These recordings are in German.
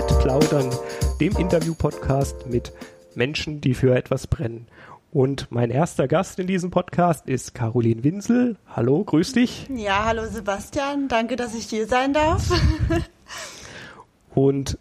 Nett Plaudern, dem Interview-Podcast mit Menschen, die für etwas brennen. Und mein erster Gast in diesem Podcast ist Caroline Winsel. Hallo, grüß dich. Ja, hallo Sebastian, danke, dass ich hier sein darf. Und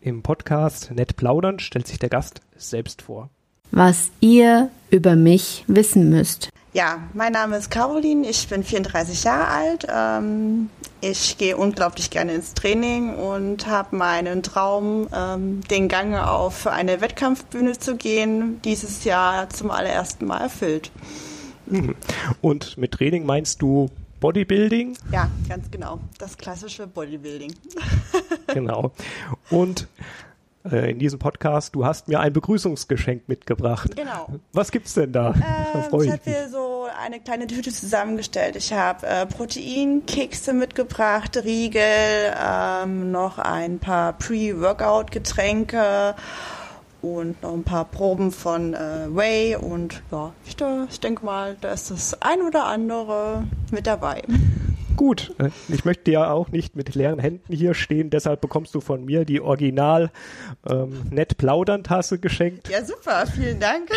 im Podcast Nett Plaudern stellt sich der Gast selbst vor. Was ihr über mich wissen müsst. Ja, mein Name ist Caroline, ich bin 34 Jahre alt. Ähm, ich gehe unglaublich gerne ins Training und habe meinen Traum, ähm, den Gang auf eine Wettkampfbühne zu gehen, dieses Jahr zum allerersten Mal erfüllt. Mhm. Und mit Training meinst du Bodybuilding? Ja, ganz genau. Das klassische Bodybuilding. genau. Und äh, in diesem Podcast, du hast mir ein Begrüßungsgeschenk mitgebracht. Genau. Was gibt's denn da? Äh, da ich habe hier so eine kleine Tüte zusammengestellt. Ich habe äh, Proteinkekse mitgebracht, Riegel, ähm, noch ein paar Pre-Workout-Getränke und noch ein paar Proben von äh, Whey und ja, ich, ich denke mal, da ist das ein oder andere mit dabei. Gut, äh, ich möchte ja auch nicht mit leeren Händen hier stehen, deshalb bekommst du von mir die Original ähm, Nett Plaudern Tasse geschenkt. Ja, super, vielen Dank.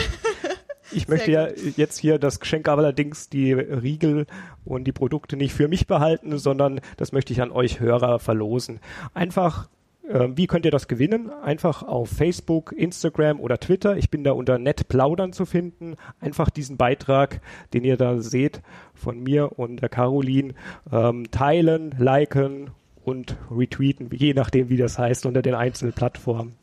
Ich möchte ja jetzt hier das Geschenk allerdings die Riegel und die Produkte nicht für mich behalten, sondern das möchte ich an euch Hörer verlosen. Einfach ähm, wie könnt ihr das gewinnen? Einfach auf Facebook, Instagram oder Twitter. Ich bin da unter nett plaudern zu finden. Einfach diesen Beitrag, den ihr da seht, von mir und der Caroline ähm, teilen, liken und retweeten, je nachdem, wie das heißt, unter den einzelnen Plattformen.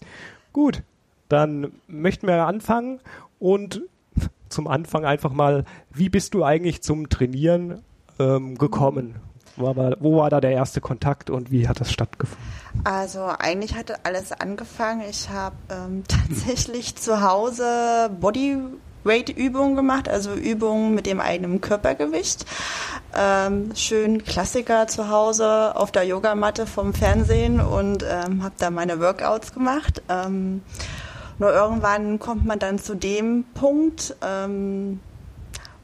Gut, dann möchten wir anfangen und zum Anfang einfach mal, wie bist du eigentlich zum Trainieren ähm, gekommen? Wo war, wo war da der erste Kontakt und wie hat das stattgefunden? Also eigentlich hatte alles angefangen. Ich habe ähm, tatsächlich zu Hause Bodyweight-Übungen gemacht, also Übungen mit dem eigenen Körpergewicht. Ähm, schön Klassiker zu Hause auf der Yogamatte vom Fernsehen und ähm, habe da meine Workouts gemacht. Ähm, nur irgendwann kommt man dann zu dem Punkt, ähm,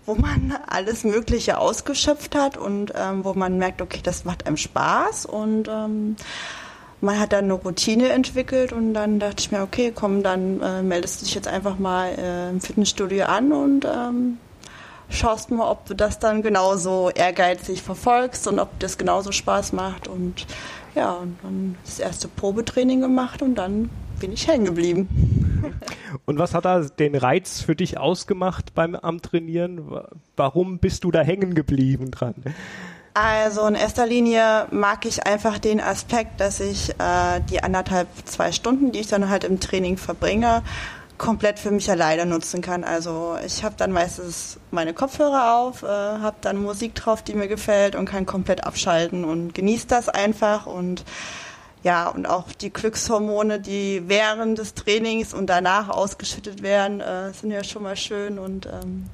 wo man alles Mögliche ausgeschöpft hat und ähm, wo man merkt, okay, das macht einem Spaß und ähm, man hat dann eine Routine entwickelt und dann dachte ich mir, okay, komm, dann äh, meldest du dich jetzt einfach mal äh, im Fitnessstudio an und ähm, schaust mal, ob du das dann genauso ehrgeizig verfolgst und ob das genauso Spaß macht und ja, und dann das erste Probetraining gemacht und dann bin ich hängen geblieben. Und was hat da den Reiz für dich ausgemacht beim am Trainieren? Warum bist du da hängen geblieben dran? Also in erster Linie mag ich einfach den Aspekt, dass ich äh, die anderthalb, zwei Stunden, die ich dann halt im Training verbringe, komplett für mich alleine nutzen kann. Also ich habe dann meistens meine Kopfhörer auf, äh, habe dann Musik drauf, die mir gefällt und kann komplett abschalten und genieße das einfach und ja, und auch die Glückshormone, die während des Trainings und danach ausgeschüttet werden, äh, sind ja schon mal schön und ähm,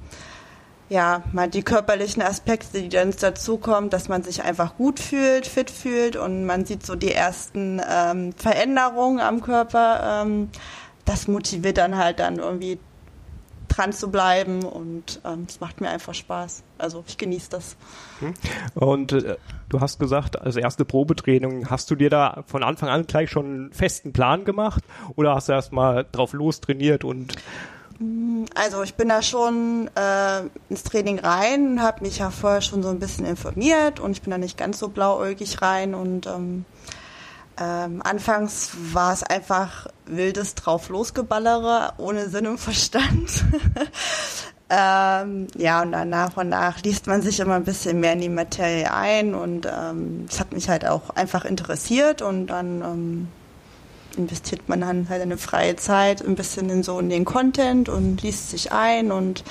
ja, mal die körperlichen Aspekte, die dann dazukommen, dass man sich einfach gut fühlt, fit fühlt und man sieht so die ersten ähm, Veränderungen am Körper. Ähm, das motiviert dann halt dann irgendwie dran zu bleiben und ähm, es macht mir einfach Spaß. Also ich genieße das. Hm. Und äh, du hast gesagt, als erste Probetraining, hast du dir da von Anfang an gleich schon einen festen Plan gemacht oder hast du erst mal drauf los trainiert und mm, also ich bin da schon äh, ins Training rein, habe mich ja vorher schon so ein bisschen informiert und ich bin da nicht ganz so blauäugig rein und ähm, ähm, anfangs war es einfach wildes drauf losgeballere, ohne Sinn und Verstand. ähm, ja, und dann nach und nach liest man sich immer ein bisschen mehr in die Materie ein und ähm, es ähm, hat mich halt auch einfach interessiert und dann ähm, investiert man dann halt eine freie Zeit ein bisschen in so in den Content und liest sich ein und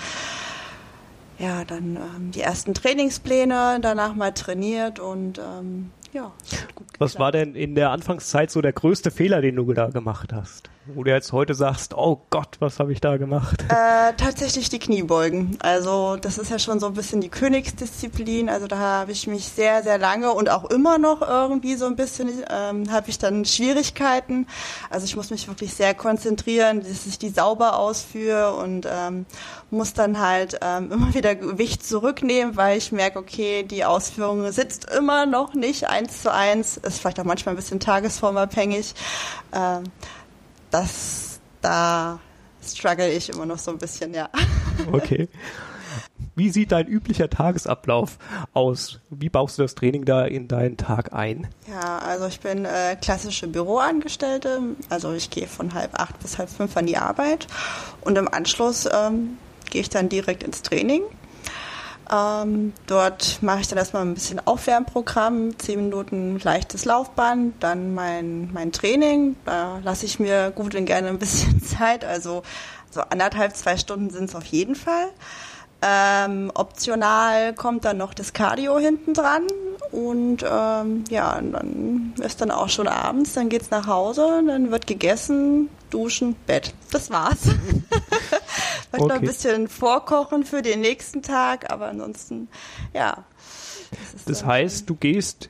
ja, dann ähm, die ersten Trainingspläne, danach mal trainiert und ja. Was war denn in der Anfangszeit so der größte Fehler, den du da gemacht hast? Wo du jetzt heute sagst, oh Gott, was habe ich da gemacht? Äh, tatsächlich die Kniebeugen. Also das ist ja schon so ein bisschen die Königsdisziplin. Also da habe ich mich sehr, sehr lange und auch immer noch irgendwie so ein bisschen ähm, habe ich dann Schwierigkeiten. Also ich muss mich wirklich sehr konzentrieren, dass ich die sauber ausführe und ähm, muss dann halt ähm, immer wieder Gewicht zurücknehmen, weil ich merke, okay, die Ausführung sitzt immer noch nicht eins zu eins. Ist vielleicht auch manchmal ein bisschen tagesformabhängig. Ähm, das, da struggle ich immer noch so ein bisschen, ja. Okay. Wie sieht dein üblicher Tagesablauf aus? Wie baust du das Training da in deinen Tag ein? Ja, also ich bin äh, klassische Büroangestellte. Also ich gehe von halb acht bis halb fünf an die Arbeit und im Anschluss ähm, gehe ich dann direkt ins Training. Ähm, dort mache ich dann erstmal ein bisschen Aufwärmprogramm, zehn Minuten leichtes Laufband, dann mein, mein Training. Da lasse ich mir gut und gerne ein bisschen Zeit, also so anderthalb, zwei Stunden sind es auf jeden Fall. Ähm, optional kommt dann noch das Cardio hinten dran und ähm, ja, dann ist dann auch schon abends, dann geht's nach Hause, dann wird gegessen, duschen, Bett. Das war's. Vielleicht okay. noch ein bisschen vorkochen für den nächsten Tag, aber ansonsten, ja. Das, das heißt, du gehst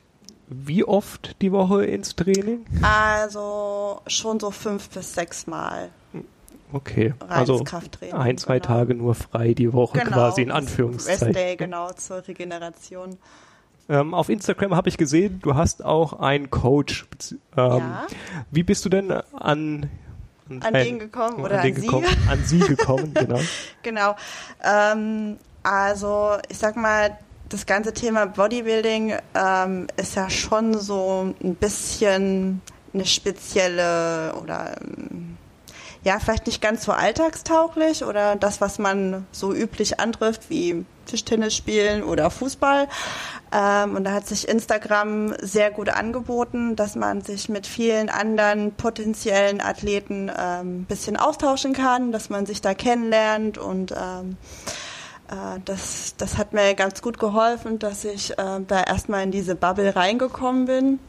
wie oft die Woche ins Training? Also schon so fünf bis sechs Mal. Okay, also ein, zwei genau. Tage nur frei die Woche genau. quasi in Anführungszeichen. Rest Day, genau, zur Regeneration. Ähm, auf Instagram habe ich gesehen, du hast auch einen Coach. Ähm, ja. Wie bist du denn an an, an den gekommen oder an, an, sie? Gekommen, an sie gekommen, genau. genau. Ähm, also ich sag mal, das ganze Thema Bodybuilding ähm, ist ja schon so ein bisschen eine spezielle oder ähm, ja, vielleicht nicht ganz so alltagstauglich oder das, was man so üblich antrifft, wie Tischtennis spielen oder Fußball. Ähm, und da hat sich Instagram sehr gut angeboten, dass man sich mit vielen anderen potenziellen Athleten ein ähm, bisschen austauschen kann, dass man sich da kennenlernt und ähm, äh, das, das hat mir ganz gut geholfen, dass ich äh, da erstmal in diese Bubble reingekommen bin.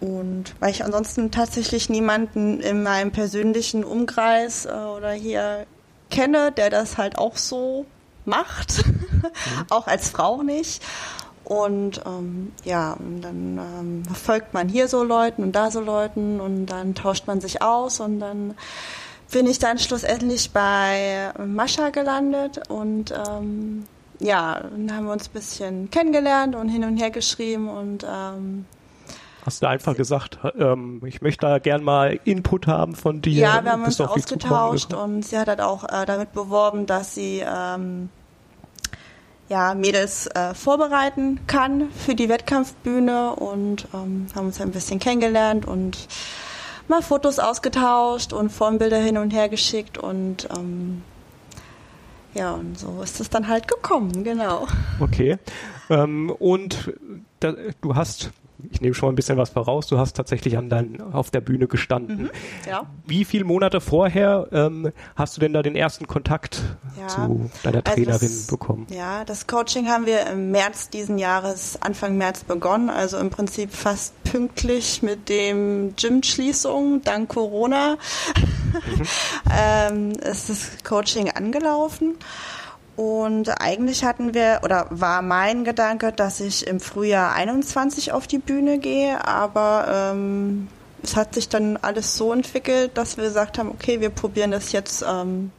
Und weil ich ansonsten tatsächlich niemanden in meinem persönlichen Umkreis äh, oder hier kenne, der das halt auch so macht, mhm. auch als Frau nicht. Und ähm, ja, dann ähm, folgt man hier so Leuten und da so Leuten und dann tauscht man sich aus und dann bin ich dann schlussendlich bei Mascha gelandet und ähm, ja, dann haben wir uns ein bisschen kennengelernt und hin und her geschrieben und ähm, Hast du einfach gesagt, ähm, ich möchte da gern mal Input haben von dir? Ja, wir haben uns ausgetauscht und sie hat halt auch äh, damit beworben, dass sie ähm, ja, Mädels äh, vorbereiten kann für die Wettkampfbühne und ähm, haben uns ein bisschen kennengelernt und mal Fotos ausgetauscht und Formbilder hin und her geschickt und ähm, ja, und so ist es dann halt gekommen, genau. Okay. Ähm, und da, du hast ich nehme schon ein bisschen was voraus, du hast tatsächlich an dein, auf der Bühne gestanden. Mhm, ja. Wie viele Monate vorher ähm, hast du denn da den ersten Kontakt ja. zu deiner also Trainerin also das, bekommen? Ja, das Coaching haben wir im März diesen Jahres, Anfang März begonnen, also im Prinzip fast pünktlich mit dem Gym-Schließung, dank Corona mhm. ähm, ist das Coaching angelaufen. Und eigentlich hatten wir, oder war mein Gedanke, dass ich im Frühjahr 21 auf die Bühne gehe, aber ähm, es hat sich dann alles so entwickelt, dass wir gesagt haben, okay, wir probieren das jetzt ähm,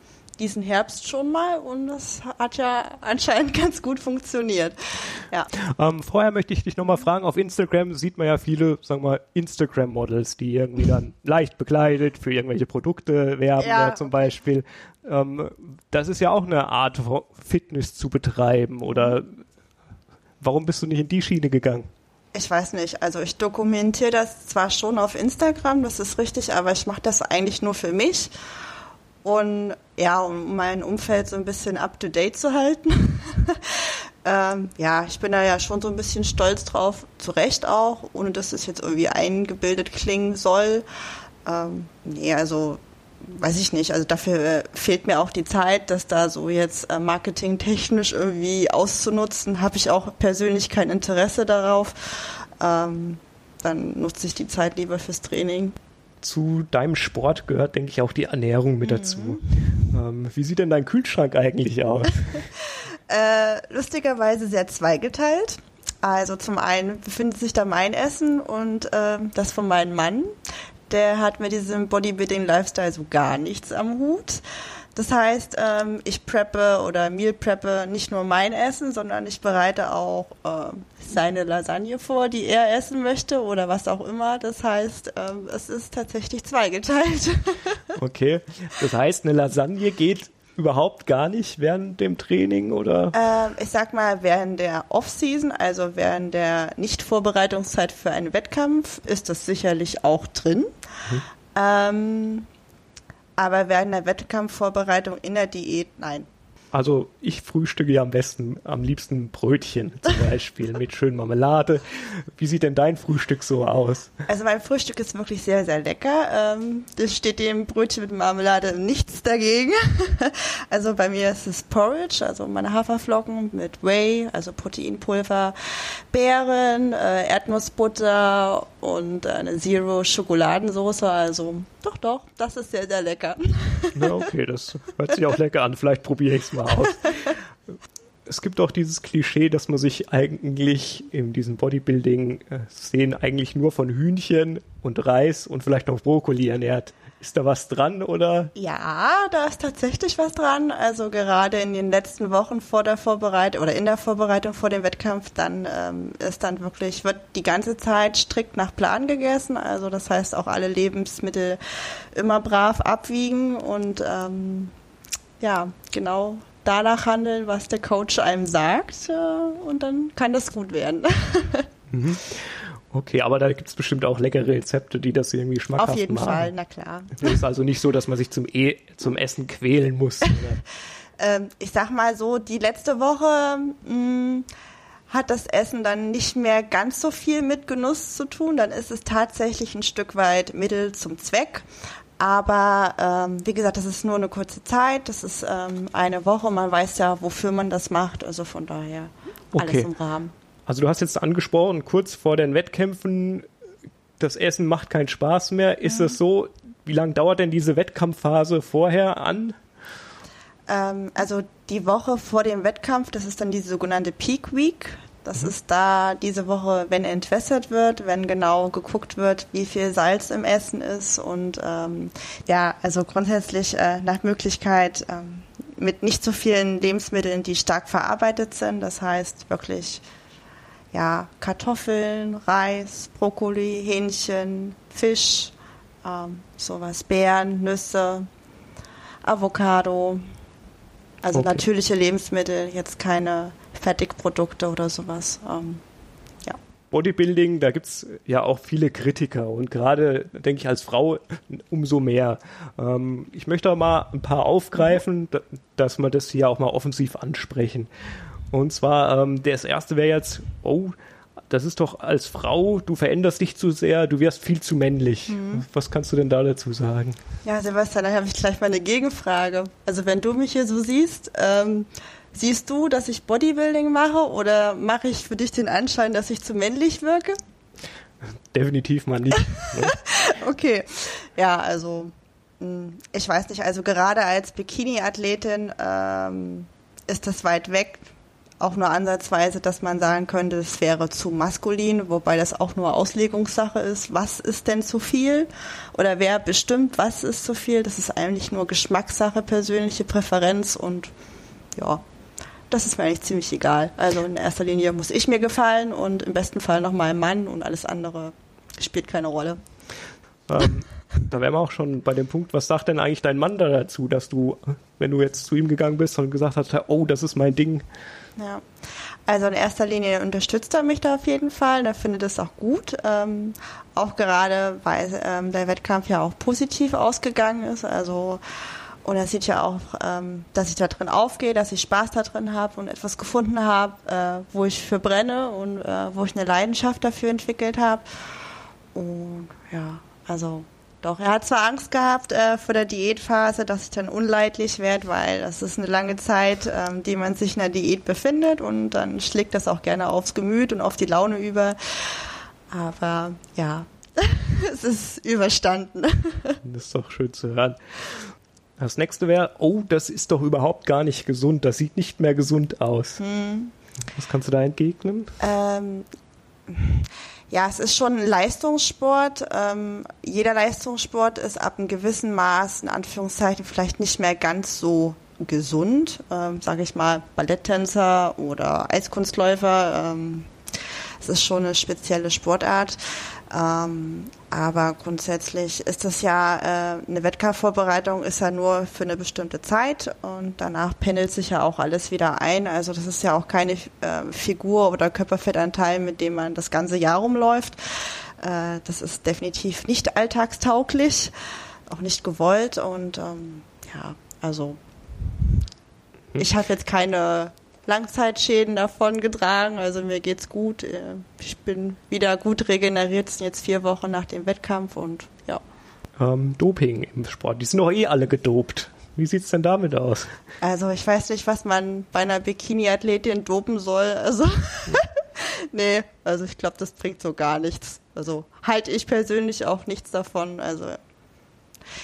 diesen Herbst schon mal und das hat ja anscheinend ganz gut funktioniert. Ja. Ähm, vorher möchte ich dich nochmal fragen, auf Instagram sieht man ja viele, sagen wir mal, Instagram-Models, die irgendwie dann leicht bekleidet für irgendwelche Produkte werben, ja. zum Beispiel. Ähm, das ist ja auch eine Art Fitness zu betreiben oder warum bist du nicht in die Schiene gegangen? Ich weiß nicht. Also ich dokumentiere das zwar schon auf Instagram, das ist richtig, aber ich mache das eigentlich nur für mich. Und ja, um mein Umfeld so ein bisschen up to date zu halten. ähm, ja, ich bin da ja schon so ein bisschen stolz drauf, zu Recht auch, ohne dass es jetzt irgendwie eingebildet klingen soll. Ähm, nee, also weiß ich nicht, also dafür äh, fehlt mir auch die Zeit, das da so jetzt äh, marketingtechnisch irgendwie auszunutzen, habe ich auch persönlich kein Interesse darauf. Ähm, dann nutze ich die Zeit lieber fürs Training. zu deinem Sport gehört, denke ich, auch die Ernährung mit mhm. dazu. Ähm, wie sieht denn dein Kühlschrank eigentlich aus? äh, lustigerweise sehr zweigeteilt. Also zum einen befindet sich da mein Essen und äh, das von meinem Mann. Der hat mit diesem Bodybuilding-Lifestyle so gar nichts am Hut. Das heißt, ähm, ich preppe oder Meal preppe nicht nur mein Essen, sondern ich bereite auch äh, seine Lasagne vor, die er essen möchte oder was auch immer. Das heißt, ähm, es ist tatsächlich zweigeteilt. Okay, das heißt, eine Lasagne geht überhaupt gar nicht während dem Training oder? Ähm, ich sag mal, während der Off-Season, also während der Nicht-Vorbereitungszeit für einen Wettkampf, ist das sicherlich auch drin. Mhm. Ähm, aber während der Wettkampfvorbereitung in der Diät, nein. Also ich frühstücke ja am besten, am liebsten Brötchen zum Beispiel mit schön Marmelade. Wie sieht denn dein Frühstück so aus? Also mein Frühstück ist wirklich sehr, sehr lecker. Ähm, das steht dem Brötchen mit Marmelade nichts dagegen. Also bei mir ist es Porridge, also meine Haferflocken mit Whey, also Proteinpulver, Beeren, äh, Erdnussbutter und eine Zero Schokoladensoße. Also doch, doch, das ist sehr, sehr lecker. Na okay, das hört sich auch lecker an. Vielleicht probiere ich es mal aus. Es gibt auch dieses Klischee, dass man sich eigentlich in diesem Bodybuilding-Szenen eigentlich nur von Hühnchen und Reis und vielleicht noch Brokkoli ernährt. Ist da was dran oder? Ja, da ist tatsächlich was dran. Also gerade in den letzten Wochen vor der Vorbereitung oder in der Vorbereitung vor dem Wettkampf, dann ähm, ist dann wirklich, wird die ganze Zeit strikt nach Plan gegessen. Also das heißt auch alle Lebensmittel immer brav abwiegen und ähm, ja, genau danach handeln, was der Coach einem sagt. Äh, und dann kann das gut werden. mhm. Okay, aber da gibt es bestimmt auch leckere Rezepte, die das irgendwie schmackhaft machen. Auf jeden machen. Fall, na klar. Es ist also nicht so, dass man sich zum, e zum Essen quälen muss. ähm, ich sag mal so, die letzte Woche mh, mm, hat das Essen dann nicht mehr ganz so viel mit Genuss zu tun. Dann ist es tatsächlich ein Stück weit Mittel zum Zweck. Aber ähm, wie gesagt, das ist nur eine kurze Zeit, das ist ähm, eine Woche. Man weiß ja, wofür man das macht. Also von daher okay. alles im Rahmen. Also du hast jetzt angesprochen, kurz vor den Wettkämpfen, das Essen macht keinen Spaß mehr. Ist es so, wie lange dauert denn diese Wettkampfphase vorher an? Ähm, also die Woche vor dem Wettkampf, das ist dann die sogenannte Peak Week. Das mhm. ist da diese Woche, wenn entwässert wird, wenn genau geguckt wird, wie viel Salz im Essen ist und ähm, ja, also grundsätzlich äh, nach Möglichkeit ähm, mit nicht so vielen Lebensmitteln, die stark verarbeitet sind. Das heißt wirklich ja, Kartoffeln, Reis, Brokkoli, Hähnchen, Fisch, ähm, sowas, Beeren, Nüsse, Avocado. Also okay. natürliche Lebensmittel, jetzt keine Fertigprodukte oder sowas. Ähm, ja. Bodybuilding, da gibt es ja auch viele Kritiker und gerade, denke ich, als Frau umso mehr. Ähm, ich möchte auch mal ein paar aufgreifen, dass wir das hier auch mal offensiv ansprechen. Und zwar, ähm, das erste wäre jetzt, oh, das ist doch als Frau, du veränderst dich zu sehr, du wirst viel zu männlich. Mhm. Was kannst du denn da dazu sagen? Ja, Sebastian, da habe ich gleich mal eine Gegenfrage. Also wenn du mich hier so siehst, ähm, siehst du, dass ich Bodybuilding mache oder mache ich für dich den Anschein, dass ich zu männlich wirke? Definitiv mal nicht. Ne? okay, ja, also hm, ich weiß nicht, also gerade als Bikini-Athletin ähm, ist das weit weg auch nur ansatzweise, dass man sagen könnte, es wäre zu maskulin, wobei das auch nur Auslegungssache ist. Was ist denn zu viel? Oder wer bestimmt, was ist zu viel? Das ist eigentlich nur Geschmackssache, persönliche Präferenz und ja, das ist mir eigentlich ziemlich egal. Also in erster Linie muss ich mir gefallen und im besten Fall noch mein Mann und alles andere spielt keine Rolle. Ähm, da wären wir auch schon bei dem Punkt, was sagt denn eigentlich dein Mann da dazu, dass du, wenn du jetzt zu ihm gegangen bist und gesagt hast, oh, das ist mein Ding, ja. Also in erster Linie unterstützt er mich da auf jeden Fall. Er findet es auch gut. Ähm, auch gerade, weil ähm, der Wettkampf ja auch positiv ausgegangen ist. Also und er sieht ja auch, ähm, dass ich da drin aufgehe, dass ich Spaß da drin habe und etwas gefunden habe, äh, wo ich für brenne und äh, wo ich eine Leidenschaft dafür entwickelt habe. Und ja, also doch, er hat zwar Angst gehabt äh, vor der Diätphase, dass ich dann unleidlich werde, weil das ist eine lange Zeit, ähm, die man sich in der Diät befindet und dann schlägt das auch gerne aufs Gemüt und auf die Laune über. Aber ja. es ist überstanden. Das ist doch schön zu hören. Das nächste wäre, oh, das ist doch überhaupt gar nicht gesund. Das sieht nicht mehr gesund aus. Hm. Was kannst du da entgegnen? Ähm, ja, es ist schon ein Leistungssport. Ähm, jeder Leistungssport ist ab einem gewissen Maß, in Anführungszeichen, vielleicht nicht mehr ganz so gesund. Ähm, Sage ich mal, Balletttänzer oder Eiskunstläufer. Ähm, es ist schon eine spezielle Sportart. Ähm, aber grundsätzlich ist das ja, äh, eine Wettkampfvorbereitung ist ja nur für eine bestimmte Zeit und danach pendelt sich ja auch alles wieder ein. Also das ist ja auch keine äh, Figur oder Körperfettanteil, mit dem man das ganze Jahr rumläuft. Äh, das ist definitiv nicht alltagstauglich, auch nicht gewollt und ähm, ja, also hm. ich habe jetzt keine Langzeitschäden davon getragen. Also mir geht's gut. Äh, ich bin wieder gut regeneriert. Es sind jetzt vier Wochen nach dem Wettkampf und ja. Ähm, Doping im Sport. Die sind doch eh alle gedopt. Wie sieht's denn damit aus? Also ich weiß nicht, was man bei einer Bikini-Athletin dopen soll. Also nee, also ich glaube, das bringt so gar nichts. Also halte ich persönlich auch nichts davon. Also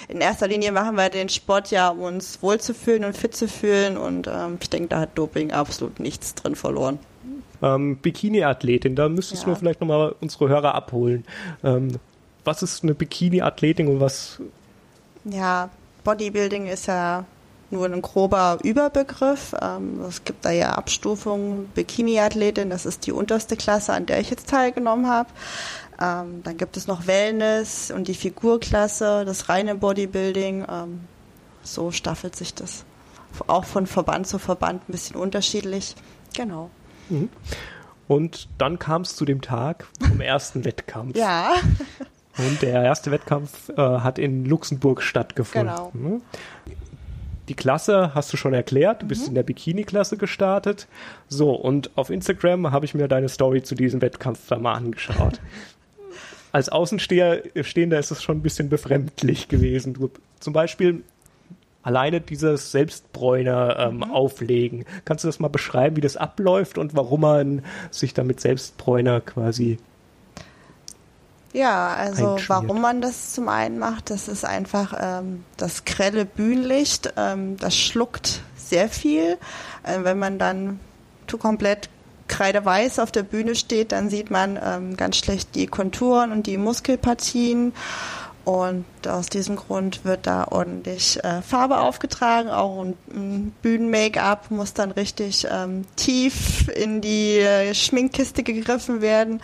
in erster Linie machen wir den Sport ja, um uns wohlzufühlen und fit zu fühlen. Und ähm, ich denke, da hat Doping absolut nichts drin verloren. Ähm, Bikini-Athletin, da müsstest ja. du vielleicht nochmal unsere Hörer abholen. Ähm, was ist eine Bikini-Athletin und was? Ja, Bodybuilding ist ja nur ein grober Überbegriff. Ähm, es gibt da ja Abstufungen. Bikini-Athletin, das ist die unterste Klasse, an der ich jetzt teilgenommen habe. Ähm, dann gibt es noch Wellness und die Figurklasse, das reine Bodybuilding. Ähm, so staffelt sich das auch von Verband zu Verband ein bisschen unterschiedlich. Genau. Mhm. Und dann kam es zu dem Tag vom ersten Wettkampf. Ja. Und der erste Wettkampf äh, hat in Luxemburg stattgefunden. Genau. Mhm. Die Klasse hast du schon erklärt, du bist mhm. in der Bikini-Klasse gestartet. So, und auf Instagram habe ich mir deine Story zu diesem Wettkampf da mal angeschaut. als Außenstehender ist es schon ein bisschen befremdlich gewesen. Du, zum Beispiel alleine dieses Selbstbräuner ähm, mhm. auflegen. Kannst du das mal beschreiben, wie das abläuft und warum man sich damit Selbstbräuner quasi ja, also warum man das zum einen macht, das ist einfach ähm, das grelle Bühnenlicht, ähm, das schluckt sehr viel. Äh, wenn man dann komplett kreideweiß auf der Bühne steht, dann sieht man ähm, ganz schlecht die Konturen und die Muskelpartien. Und aus diesem Grund wird da ordentlich äh, Farbe aufgetragen. Auch ein, Bühnen-Make-up muss dann richtig ähm, tief in die äh, Schminkkiste gegriffen werden,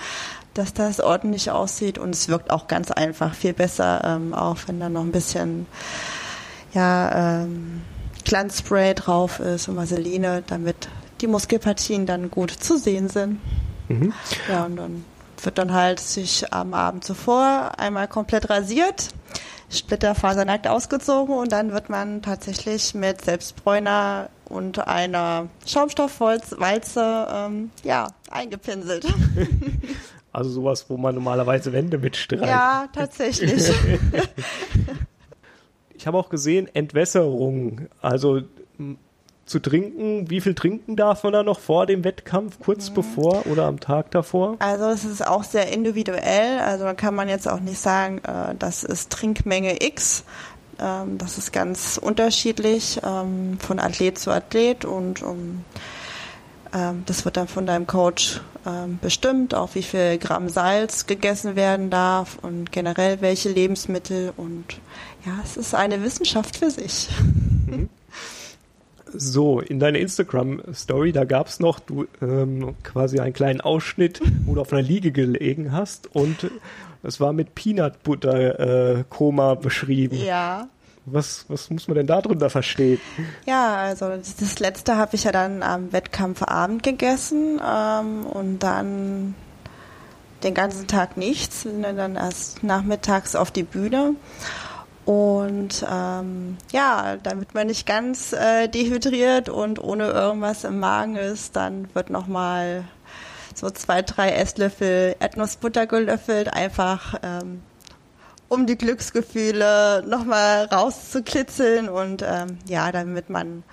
dass das ordentlich aussieht. Und es wirkt auch ganz einfach viel besser, ähm, auch wenn da noch ein bisschen ja, ähm, Glanzspray drauf ist und Vaseline, damit die Muskelpartien dann gut zu sehen sind. Mhm. Ja, und dann wird dann halt sich am Abend zuvor einmal komplett rasiert, splitterfasernackt ausgezogen und dann wird man tatsächlich mit Selbstbräuner und einer Schaumstoffwalze ähm, ja, eingepinselt. Also sowas, wo man normalerweise Wände mitstreicht. Ja, tatsächlich. ich habe auch gesehen, Entwässerung. Also zu trinken. Wie viel trinken darf man da noch vor dem Wettkampf, kurz mhm. bevor oder am Tag davor? Also es ist auch sehr individuell. Also da kann man jetzt auch nicht sagen, äh, das ist Trinkmenge X. Ähm, das ist ganz unterschiedlich ähm, von Athlet zu Athlet und um, ähm, das wird dann von deinem Coach ähm, bestimmt, auch wie viel Gramm Salz gegessen werden darf und generell welche Lebensmittel und ja, es ist eine Wissenschaft für sich. Mhm. So, in deiner Instagram-Story, da gab es noch du ähm, quasi einen kleinen Ausschnitt, wo du auf einer Liege gelegen hast und es war mit Peanut Butter äh, Koma beschrieben. Ja. Was, was muss man denn darunter verstehen? Ja, also das letzte habe ich ja dann am Wettkampfabend gegessen ähm, und dann den ganzen Tag nichts, sind dann erst nachmittags auf die Bühne. Und ähm, ja, damit man nicht ganz äh, dehydriert und ohne irgendwas im Magen ist, dann wird nochmal so zwei, drei Esslöffel Erdnussbutter gelöffelt, einfach ähm, um die Glücksgefühle nochmal rauszukitzeln und ähm, ja, damit man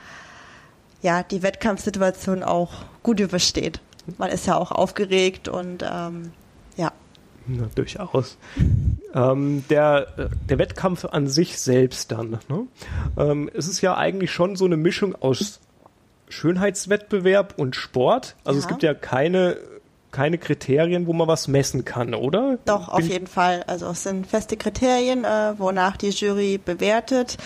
ja die Wettkampfsituation auch gut übersteht. Man ist ja auch aufgeregt und ähm, ja. Na, durchaus. Ähm, der, äh, der Wettkampf an sich selbst dann. Ne? Ähm, es ist ja eigentlich schon so eine Mischung aus Schönheitswettbewerb und Sport. Also ja. es gibt ja keine keine Kriterien, wo man was messen kann, oder? Doch, Bin auf jeden Fall. Also es sind feste Kriterien, äh, wonach die Jury bewertet.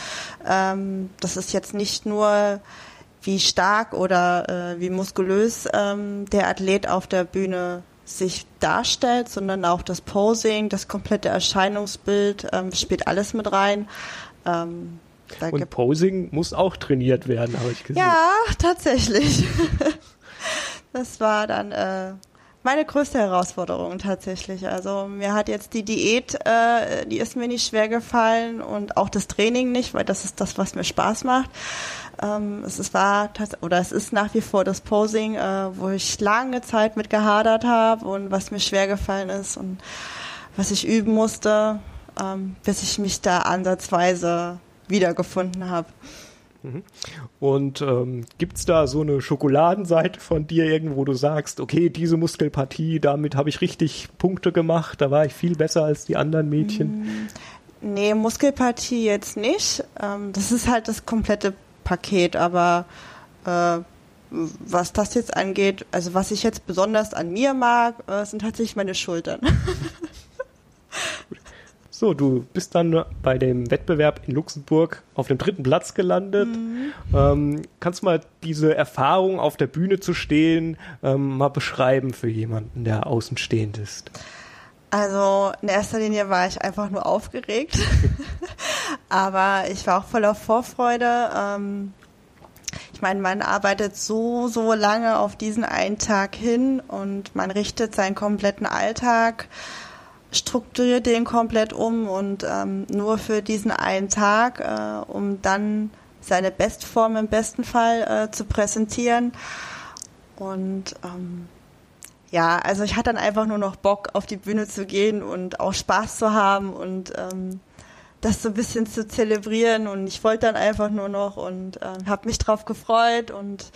Ähm, das ist jetzt nicht nur wie stark oder äh, wie muskulös ähm, der Athlet auf der Bühne sich darstellt, sondern auch das Posing, das komplette Erscheinungsbild ähm, spielt alles mit rein. Ähm, Und Posing muss auch trainiert werden, habe ich gesehen. Ja, tatsächlich. das war dann äh, meine größte Herausforderung tatsächlich. Also mir hat jetzt die Diät, äh, die ist mir nicht schwer gefallen und auch das Training nicht, weil das ist das, was mir Spaß macht. Ähm, es ist, war oder es ist nach wie vor das Posing, äh, wo ich lange Zeit mit gehadert habe und was mir schwer gefallen ist und was ich üben musste, ähm, bis ich mich da ansatzweise wiedergefunden habe. Mhm. Und ähm, gibt es da so eine Schokoladenseite von dir irgendwo, wo du sagst, okay, diese Muskelpartie, damit habe ich richtig Punkte gemacht, da war ich viel besser als die anderen Mädchen? Mm, nee, Muskelpartie jetzt nicht. Ähm, das ist halt das komplette Paket, aber äh, was das jetzt angeht, also was ich jetzt besonders an mir mag, äh, sind tatsächlich meine Schultern. So, du bist dann bei dem Wettbewerb in Luxemburg auf dem dritten Platz gelandet. Mhm. Ähm, kannst du mal diese Erfahrung auf der Bühne zu stehen ähm, mal beschreiben für jemanden, der außenstehend ist? Also in erster Linie war ich einfach nur aufgeregt, aber ich war auch voller Vorfreude. Ähm, ich meine, man arbeitet so, so lange auf diesen einen Tag hin und man richtet seinen kompletten Alltag, strukturiert den komplett um und ähm, nur für diesen einen Tag, äh, um dann seine Bestform im besten Fall äh, zu präsentieren. Und ähm, ja, also ich hatte dann einfach nur noch Bock, auf die Bühne zu gehen und auch Spaß zu haben und ähm, das so ein bisschen zu zelebrieren. Und ich wollte dann einfach nur noch und ähm, habe mich drauf gefreut und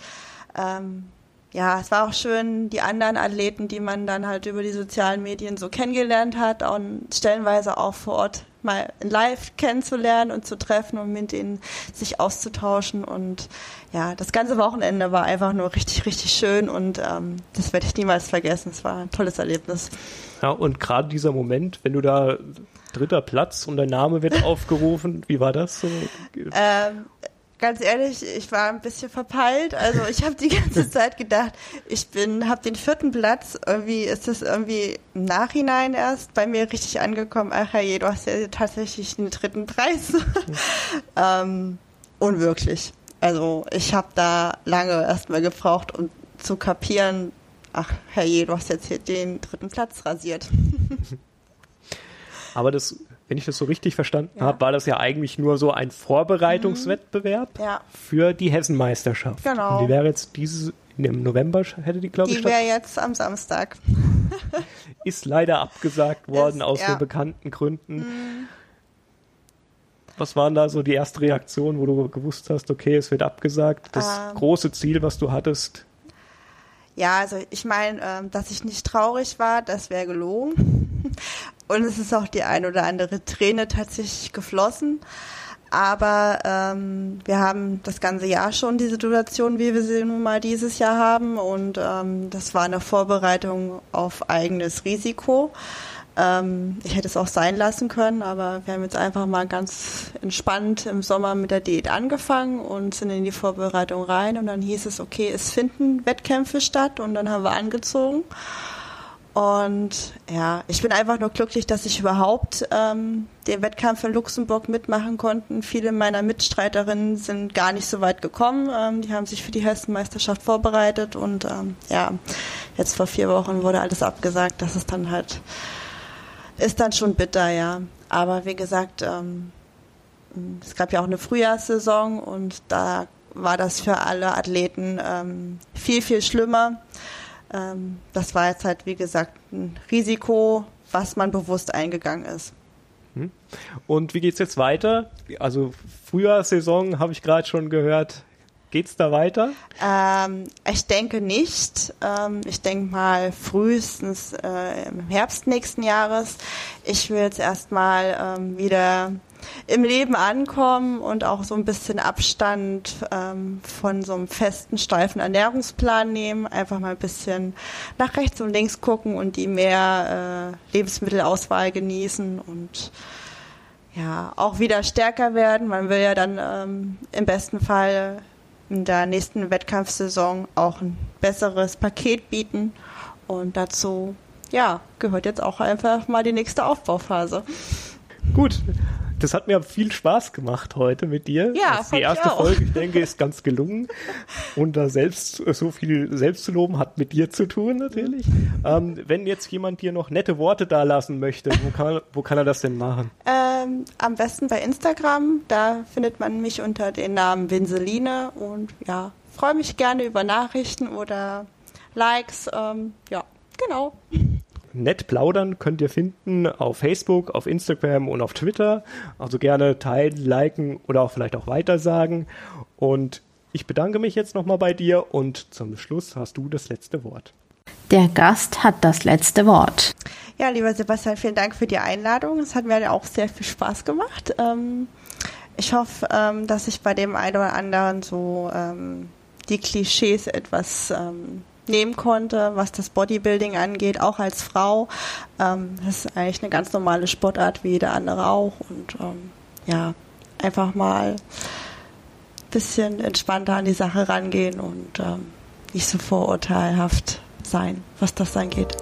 ähm, ja, es war auch schön, die anderen Athleten, die man dann halt über die sozialen Medien so kennengelernt hat, auch stellenweise auch vor Ort mal live kennenzulernen und zu treffen und mit ihnen sich auszutauschen. Und ja, das ganze Wochenende war einfach nur richtig, richtig schön und ähm, das werde ich niemals vergessen. Es war ein tolles Erlebnis. Ja, und gerade dieser Moment, wenn du da dritter Platz und dein Name wird aufgerufen, wie war das so? Ähm, ganz ehrlich, ich war ein bisschen verpeilt. Also ich habe die ganze Zeit gedacht, ich bin, habe den vierten Platz. Irgendwie ist das irgendwie im Nachhinein erst bei mir richtig angekommen. Ach je, du hast ja tatsächlich den dritten Preis. ähm, unwirklich. Also ich habe da lange erstmal gebraucht, um zu kapieren, ach herrje, du hast jetzt hier den dritten Platz rasiert. Aber das wenn ich das so richtig verstanden ja. habe, war das ja eigentlich nur so ein Vorbereitungswettbewerb mhm. ja. für die Hessenmeisterschaft. Genau. Und die wäre jetzt dieses im November hätte die glaube ich. Die wäre jetzt am Samstag. Ist leider abgesagt worden Ist, aus ja. so bekannten Gründen. Mhm. Was waren da so die erste Reaktion, wo du gewusst hast, okay, es wird abgesagt? Das ähm, große Ziel, was du hattest? Ja, also ich meine, ähm, dass ich nicht traurig war, das wäre gelogen. Und es ist auch die ein oder andere Träne tatsächlich geflossen. Aber ähm, wir haben das ganze Jahr schon die Situation, wie wir sie nun mal dieses Jahr haben. Und ähm, das war eine Vorbereitung auf eigenes Risiko. Ähm, ich hätte es auch sein lassen können, aber wir haben jetzt einfach mal ganz entspannt im Sommer mit der Diät angefangen und sind in die Vorbereitung rein. Und dann hieß es, okay, es finden Wettkämpfe statt. Und dann haben wir angezogen. Und ja, ich bin einfach nur glücklich, dass ich überhaupt ähm, den Wettkampf in Luxemburg mitmachen konnte. Viele meiner Mitstreiterinnen sind gar nicht so weit gekommen. Ähm, die haben sich für die Hessenmeisterschaft vorbereitet und ähm, ja, jetzt vor vier Wochen wurde alles abgesagt. Das ist dann halt, ist dann schon bitter, ja. Aber wie gesagt, ähm, es gab ja auch eine Frühjahrssaison und da war das für alle Athleten ähm, viel, viel schlimmer. Ähm, das war jetzt halt, wie gesagt, ein Risiko, was man bewusst eingegangen ist. Hm. Und wie geht es jetzt weiter? Also Frühjahrssaison habe ich gerade schon gehört. Geht's da weiter? Ähm, ich denke nicht. Ähm, ich denke mal frühestens äh, im Herbst nächsten Jahres. Ich will jetzt erstmal ähm, wieder im Leben ankommen und auch so ein bisschen Abstand ähm, von so einem festen, steifen Ernährungsplan nehmen. Einfach mal ein bisschen nach rechts und links gucken und die mehr äh, Lebensmittelauswahl genießen und ja, auch wieder stärker werden. Man will ja dann ähm, im besten Fall in der nächsten Wettkampfsaison auch ein besseres Paket bieten. Und dazu, ja, gehört jetzt auch einfach mal die nächste Aufbauphase. Gut, das hat mir viel Spaß gemacht heute mit dir. Ja, das die erste ich Folge, ich denke, ist ganz gelungen. Und da selbst so viel selbst zu loben hat mit dir zu tun natürlich. Ähm, wenn jetzt jemand dir noch nette Worte da lassen möchte, wo kann, wo kann er das denn machen? Ähm, am besten bei Instagram. Da findet man mich unter dem Namen Winseline und ja, freue mich gerne über Nachrichten oder Likes. Ähm, ja, genau nett plaudern könnt ihr finden auf Facebook, auf Instagram und auf Twitter. Also gerne teilen, liken oder auch vielleicht auch weitersagen. Und ich bedanke mich jetzt nochmal bei dir und zum Schluss hast du das letzte Wort. Der Gast hat das letzte Wort. Ja, lieber Sebastian, vielen Dank für die Einladung. Es hat mir auch sehr viel Spaß gemacht. Ähm, ich hoffe, ähm, dass ich bei dem einen oder anderen so ähm, die Klischees etwas nehmen konnte, was das Bodybuilding angeht, auch als Frau. Ähm, das ist eigentlich eine ganz normale Sportart wie jeder andere auch. Und ähm, ja, einfach mal ein bisschen entspannter an die Sache rangehen und ähm, nicht so vorurteilhaft sein, was das angeht.